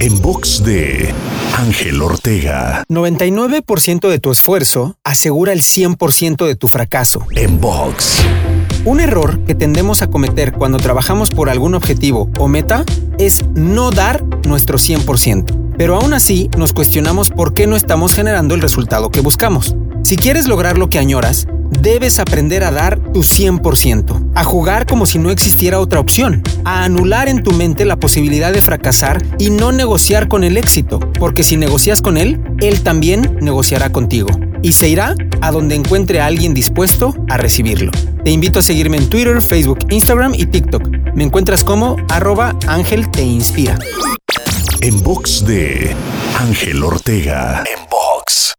En box de Ángel Ortega. 99% de tu esfuerzo asegura el 100% de tu fracaso. En box. Un error que tendemos a cometer cuando trabajamos por algún objetivo o meta es no dar nuestro 100%. Pero aún así nos cuestionamos por qué no estamos generando el resultado que buscamos. Si quieres lograr lo que añoras, debes aprender a dar tu 100%, a jugar como si no existiera otra opción, a anular en tu mente la posibilidad de fracasar y no negociar con el éxito, porque si negocias con él, él también negociará contigo y se irá a donde encuentre a alguien dispuesto a recibirlo. Te invito a seguirme en Twitter, Facebook, Instagram y TikTok. Me encuentras como arroba Ángel Te Inspira. En box de Ángel Ortega. En box.